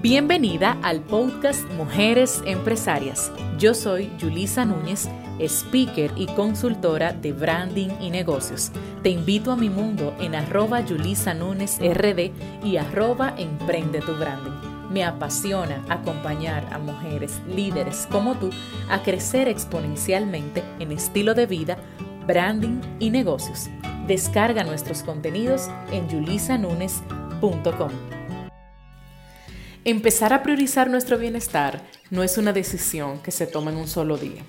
Bienvenida al podcast Mujeres Empresarias. Yo soy Julisa Núñez, speaker y consultora de branding y negocios. Te invito a mi mundo en arroba Yulisa Núñez RD y arroba Emprende tu Branding. Me apasiona acompañar a mujeres líderes como tú a crecer exponencialmente en estilo de vida, branding y negocios. Descarga nuestros contenidos en yulisanunes.com. Empezar a priorizar nuestro bienestar no es una decisión que se toma en un solo día.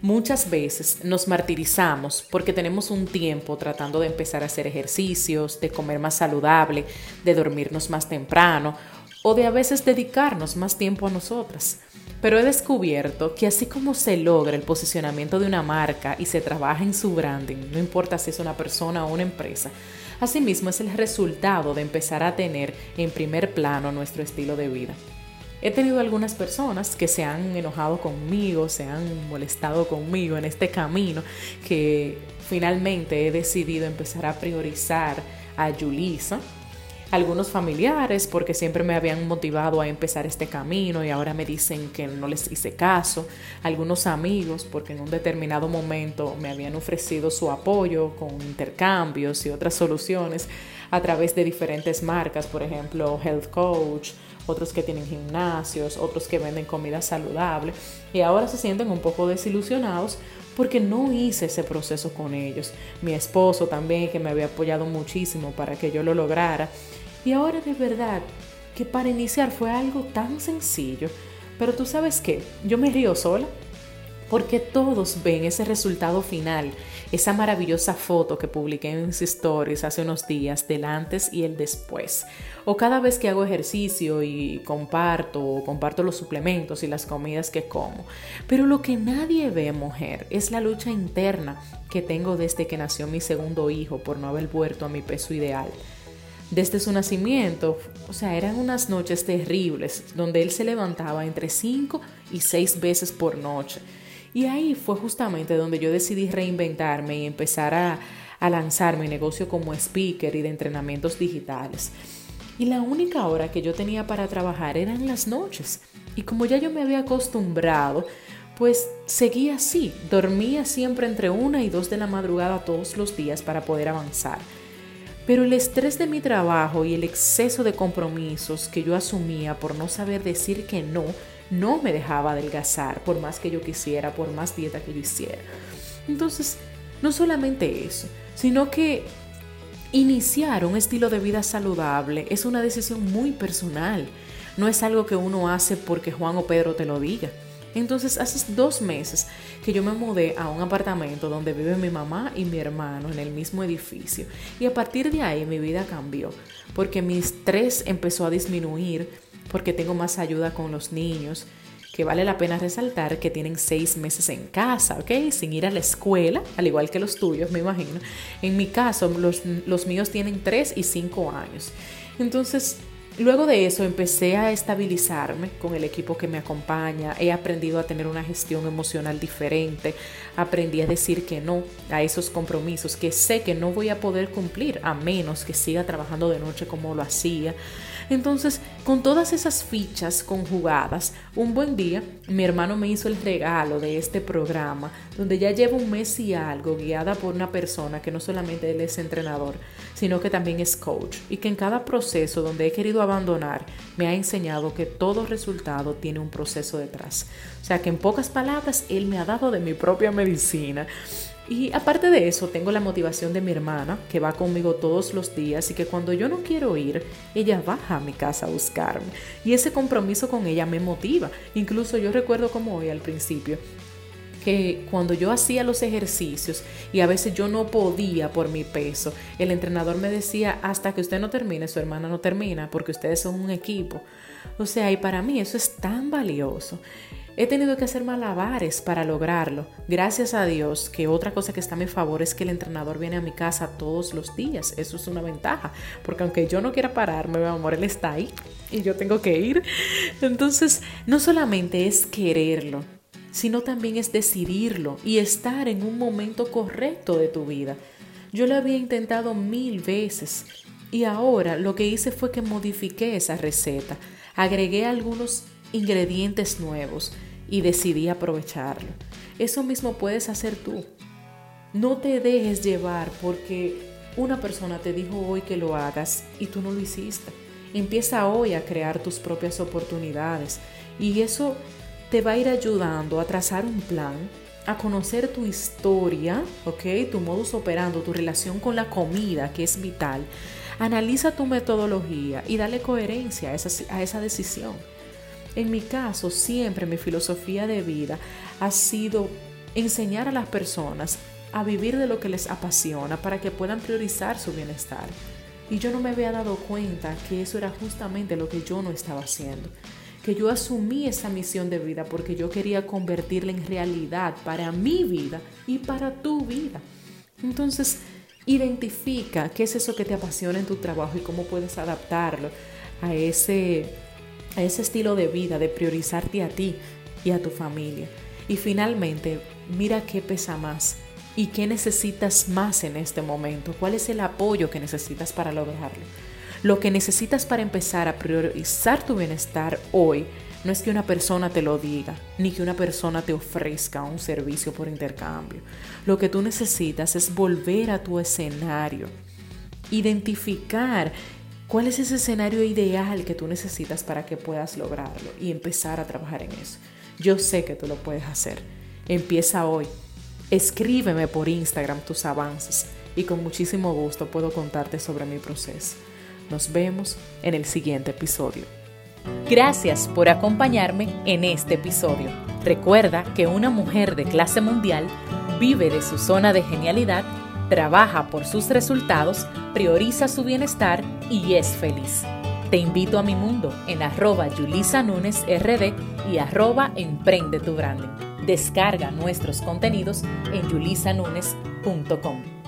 Muchas veces nos martirizamos porque tenemos un tiempo tratando de empezar a hacer ejercicios, de comer más saludable, de dormirnos más temprano o de a veces dedicarnos más tiempo a nosotras. Pero he descubierto que así como se logra el posicionamiento de una marca y se trabaja en su branding, no importa si es una persona o una empresa, asimismo es el resultado de empezar a tener en primer plano nuestro estilo de vida. He tenido algunas personas que se han enojado conmigo, se han molestado conmigo en este camino, que finalmente he decidido empezar a priorizar a Yulisa, algunos familiares porque siempre me habían motivado a empezar este camino y ahora me dicen que no les hice caso, algunos amigos porque en un determinado momento me habían ofrecido su apoyo con intercambios y otras soluciones a través de diferentes marcas, por ejemplo, Health Coach, otros que tienen gimnasios, otros que venden comida saludable y ahora se sienten un poco desilusionados porque no hice ese proceso con ellos. Mi esposo también, que me había apoyado muchísimo para que yo lo lograra. Y ahora de verdad que para iniciar fue algo tan sencillo. Pero tú sabes qué, yo me río sola porque todos ven ese resultado final, esa maravillosa foto que publiqué en mis stories hace unos días del antes y el después. O cada vez que hago ejercicio y comparto, comparto los suplementos y las comidas que como. Pero lo que nadie ve, mujer, es la lucha interna que tengo desde que nació mi segundo hijo por no haber vuelto a mi peso ideal desde su nacimiento, o sea, eran unas noches terribles donde él se levantaba entre cinco y seis veces por noche. Y ahí fue justamente donde yo decidí reinventarme y empezar a, a lanzar mi negocio como speaker y de entrenamientos digitales. Y la única hora que yo tenía para trabajar eran las noches. Y como ya yo me había acostumbrado, pues seguía así. Dormía siempre entre una y dos de la madrugada todos los días para poder avanzar. Pero el estrés de mi trabajo y el exceso de compromisos que yo asumía por no saber decir que no, no me dejaba adelgazar por más que yo quisiera, por más dieta que yo hiciera. Entonces, no solamente eso, sino que iniciar un estilo de vida saludable es una decisión muy personal. No es algo que uno hace porque Juan o Pedro te lo diga. Entonces, hace dos meses que yo me mudé a un apartamento donde vive mi mamá y mi hermano en el mismo edificio. Y a partir de ahí mi vida cambió, porque mi estrés empezó a disminuir, porque tengo más ayuda con los niños, que vale la pena resaltar que tienen seis meses en casa, ¿ok? Sin ir a la escuela, al igual que los tuyos, me imagino. En mi caso, los, los míos tienen tres y cinco años. Entonces, Luego de eso empecé a estabilizarme con el equipo que me acompaña, he aprendido a tener una gestión emocional diferente, aprendí a decir que no a esos compromisos que sé que no voy a poder cumplir a menos que siga trabajando de noche como lo hacía. Entonces, con todas esas fichas conjugadas, un buen día mi hermano me hizo el regalo de este programa, donde ya llevo un mes y algo guiada por una persona que no solamente él es entrenador, sino que también es coach, y que en cada proceso donde he querido abandonar, me ha enseñado que todo resultado tiene un proceso detrás. O sea que en pocas palabras, él me ha dado de mi propia medicina y aparte de eso, tengo la motivación de mi hermana, que va conmigo todos los días y que cuando yo no quiero ir, ella baja a mi casa a buscarme. Y ese compromiso con ella me motiva. Incluso yo recuerdo como hoy al principio, que cuando yo hacía los ejercicios y a veces yo no podía por mi peso, el entrenador me decía, hasta que usted no termine, su hermana no termina, porque ustedes son un equipo. O sea, y para mí eso es tan valioso. He tenido que hacer malabares para lograrlo. Gracias a Dios que otra cosa que está a mi favor es que el entrenador viene a mi casa todos los días. Eso es una ventaja. Porque aunque yo no quiera pararme, mi amor, él está ahí y yo tengo que ir. Entonces, no solamente es quererlo, sino también es decidirlo y estar en un momento correcto de tu vida. Yo lo había intentado mil veces Y ahora lo que hice fue que modifiqué esa receta, agregué algunos ingredientes nuevos y decidí aprovecharlo. Eso mismo puedes hacer tú. No te dejes llevar porque una persona te dijo hoy que lo hagas y tú no lo hiciste. Empieza hoy a crear tus propias oportunidades y eso te va a ir ayudando a trazar un plan, a conocer tu historia, ¿ok? Tu modus operando, tu relación con la comida, que es vital. Analiza tu metodología y dale coherencia a esa, a esa decisión. En mi caso, siempre mi filosofía de vida ha sido enseñar a las personas a vivir de lo que les apasiona para que puedan priorizar su bienestar. Y yo no me había dado cuenta que eso era justamente lo que yo no estaba haciendo. Que yo asumí esa misión de vida porque yo quería convertirla en realidad para mi vida y para tu vida. Entonces, identifica qué es eso que te apasiona en tu trabajo y cómo puedes adaptarlo a ese, a ese estilo de vida, de priorizarte a ti y a tu familia. Y finalmente, mira qué pesa más, y qué necesitas más en este momento, cuál es el apoyo que necesitas para lograrlo. Lo que necesitas para empezar a priorizar tu bienestar hoy no es que una persona te lo diga, ni que una persona te ofrezca un servicio por intercambio. Lo que tú necesitas es volver a tu escenario, identificar cuál es ese escenario ideal que tú necesitas para que puedas lograrlo y empezar a trabajar en eso. Yo sé que tú lo puedes hacer. Empieza hoy. Escríbeme por Instagram tus avances y con muchísimo gusto puedo contarte sobre mi proceso. Nos vemos en el siguiente episodio. Gracias por acompañarme en este episodio. Recuerda que una mujer de clase mundial vive de su zona de genialidad, trabaja por sus resultados, prioriza su bienestar y es feliz. Te invito a mi mundo en arroba Yulisa RD y arroba Emprende tu Branding. Descarga nuestros contenidos en yulisanunes.com.